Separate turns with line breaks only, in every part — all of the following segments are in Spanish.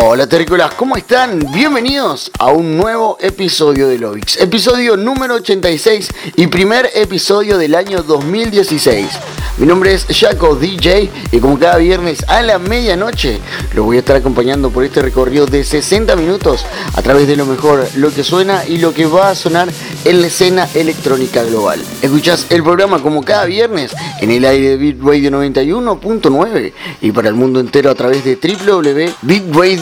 Hola terrícolas, ¿cómo están? Bienvenidos a un nuevo episodio de Lovix, episodio número 86 y primer episodio del año 2016. Mi nombre es Jaco DJ y como cada viernes a la medianoche los voy a estar acompañando por este recorrido de 60 minutos a través de lo mejor, lo que suena y lo que va a sonar en la escena electrónica global. Escuchás el programa como cada viernes en el aire de Beat Radio 91.9 y para el mundo entero a través de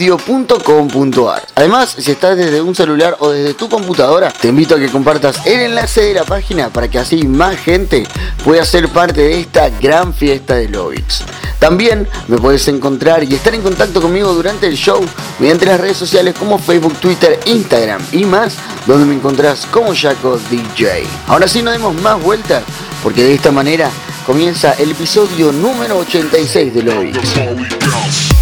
www.bitradio.com.ar. Además, si estás desde un celular o desde tu computadora, te invito a que compartas el enlace de la página para que así más gente pueda ser parte de esta gran fiesta de Lovix. También me puedes encontrar y estar en contacto conmigo durante el show mediante las redes sociales como Facebook, Twitter, Instagram y más, donde me encontrás como Jaco DJ. Ahora sí no demos más vueltas, porque de esta manera comienza el episodio número 86 de Lovix.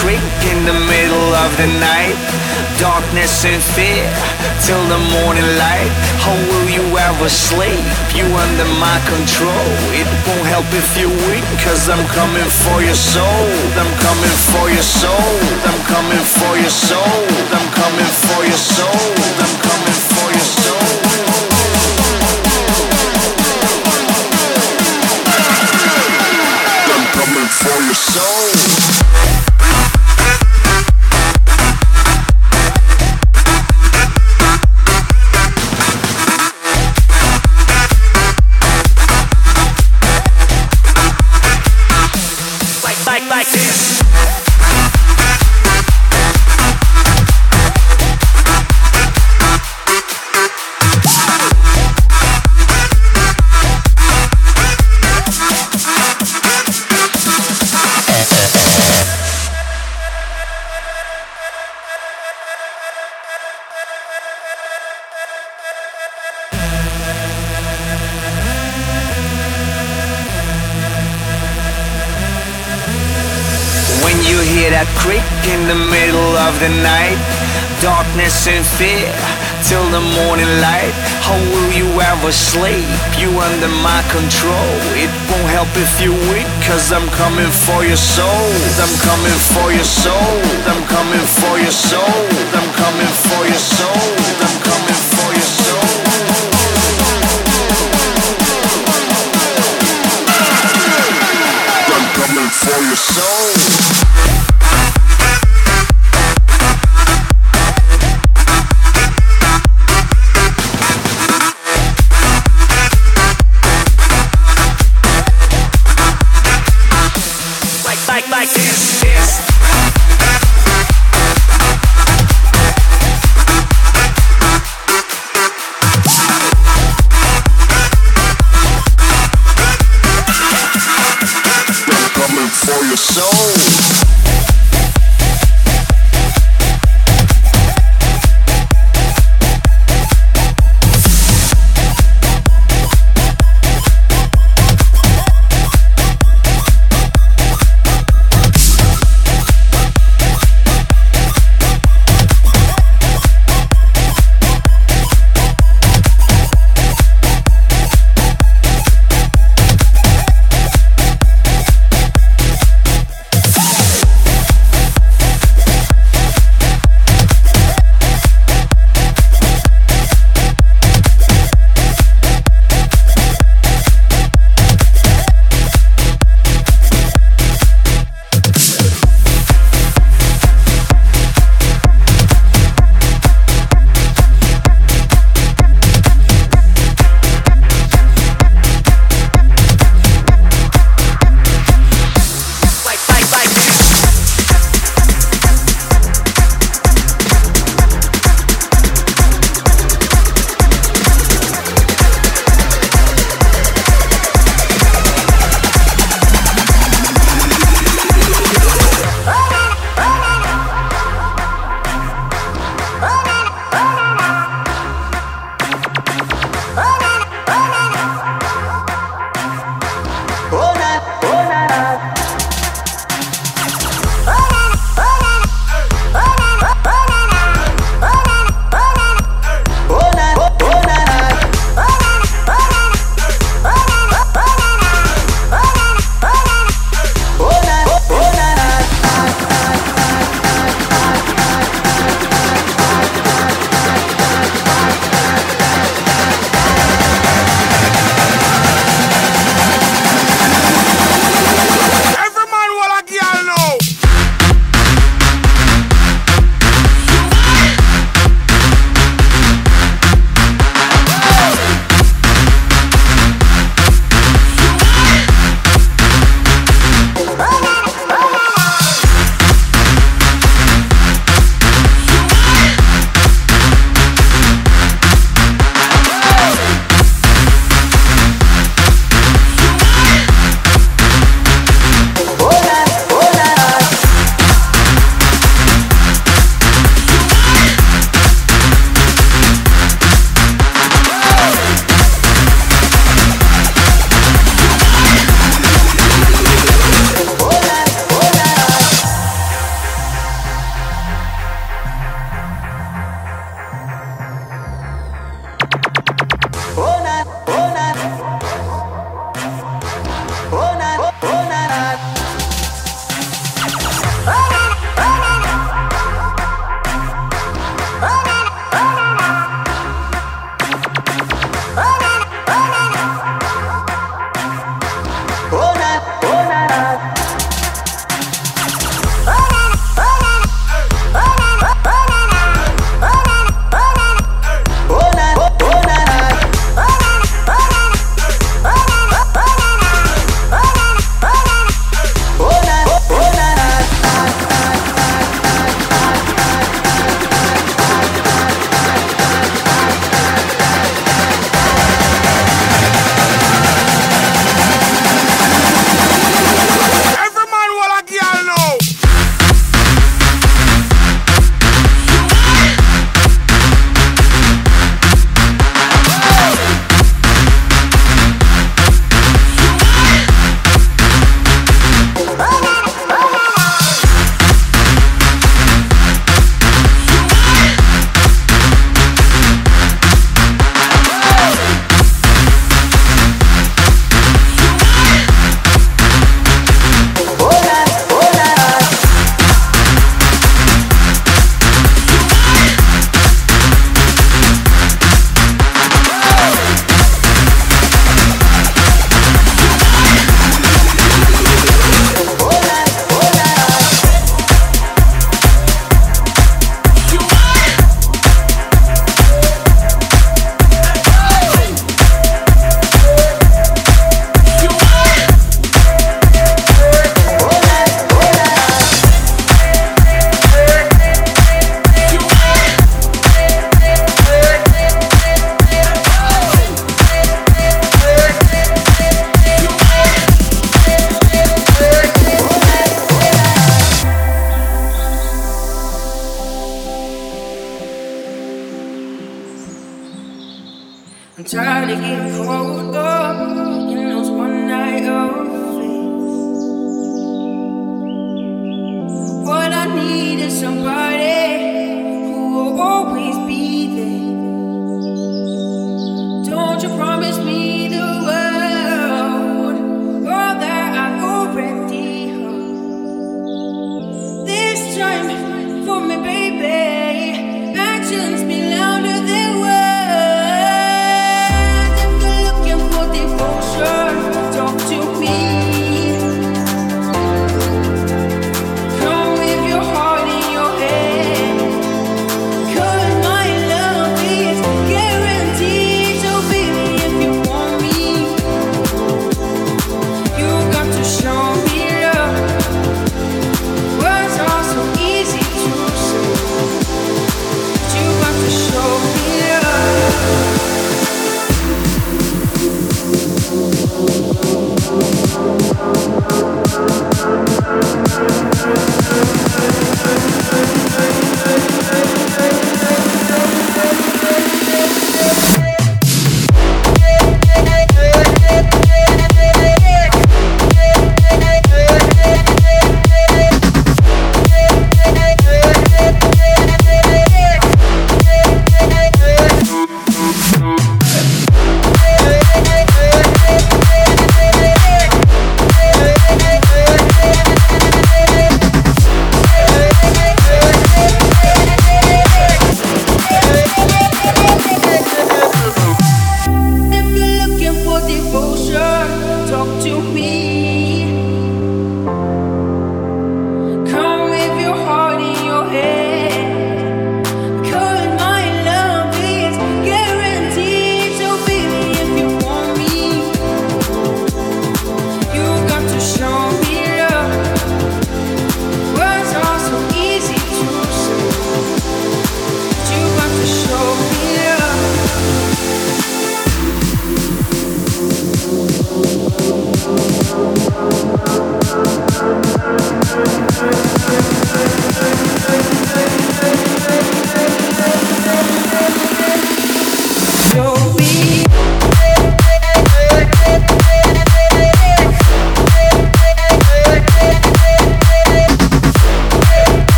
creek in the middle of the night. Darkness and fear till the morning light. How will you ever sleep? You under my control. It won't help if you're weak Cause I'm coming for your soul. I'm coming for your soul. I'm coming for your soul. I'm coming for your soul. I'm coming for your soul. I'm coming for your soul. If you weak, cause I'm coming for your soul.
I'm coming for your soul. I'm coming for your soul. I'm coming for your soul. I'm coming for your soul. I'm coming for your soul.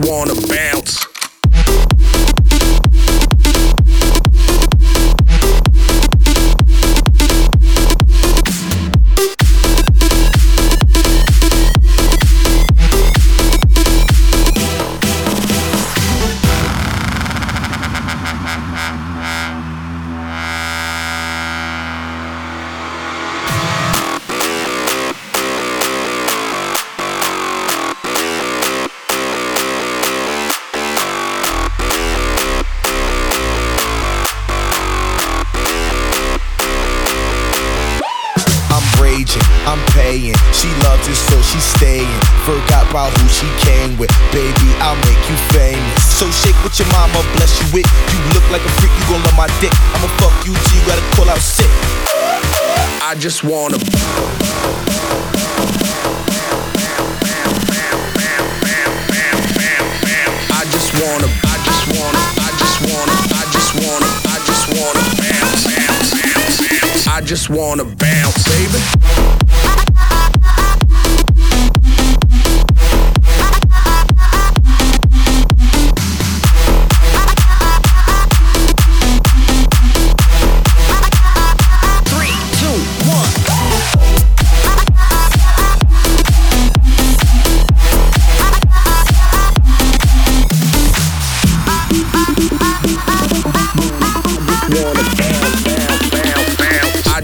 one. just wanna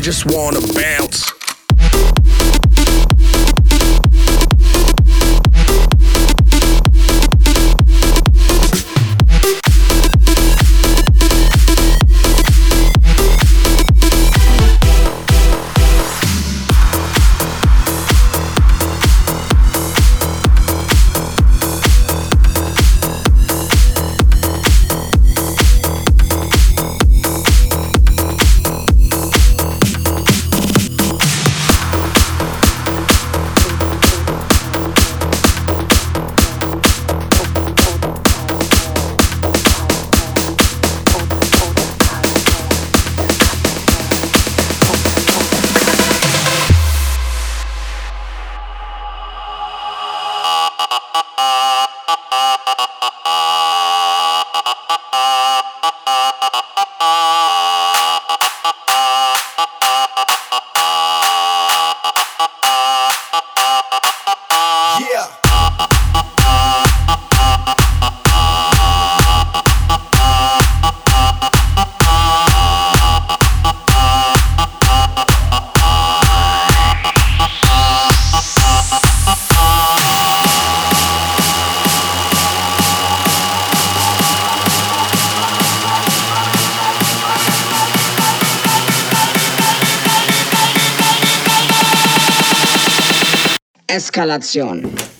just wanna bounce.
la acción.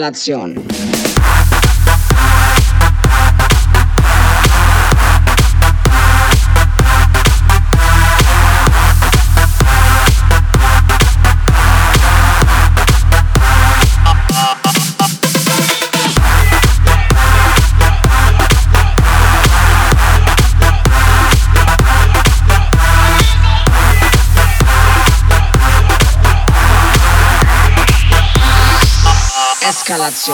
la
acción. চালাচ্ছ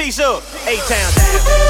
Peace up, A-Town down.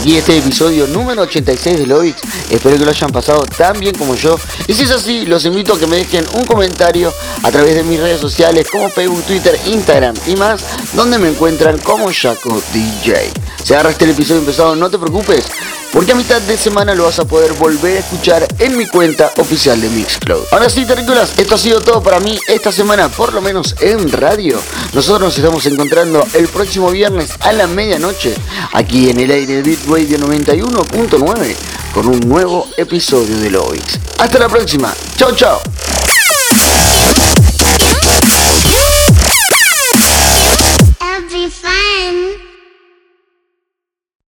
Aquí este episodio número 86 de Lovix. Espero que lo hayan pasado tan bien como yo. Y si es así, los invito a que me dejen un comentario a través de mis redes sociales como Facebook, Twitter, Instagram y más, donde me encuentran como Jaco DJ. Si agarraste el episodio empezado, no te preocupes, porque a mitad de semana lo vas a poder volver a escuchar en mi cuenta oficial de Mixcloud. Ahora sí, terrícolas, esto ha sido todo para mí esta semana, por lo menos en radio. Nosotros nos estamos encontrando el próximo viernes a la medianoche, aquí en el aire de Beat Radio 91.9, con un nuevo episodio de Lovix. Hasta la próxima, chao chao.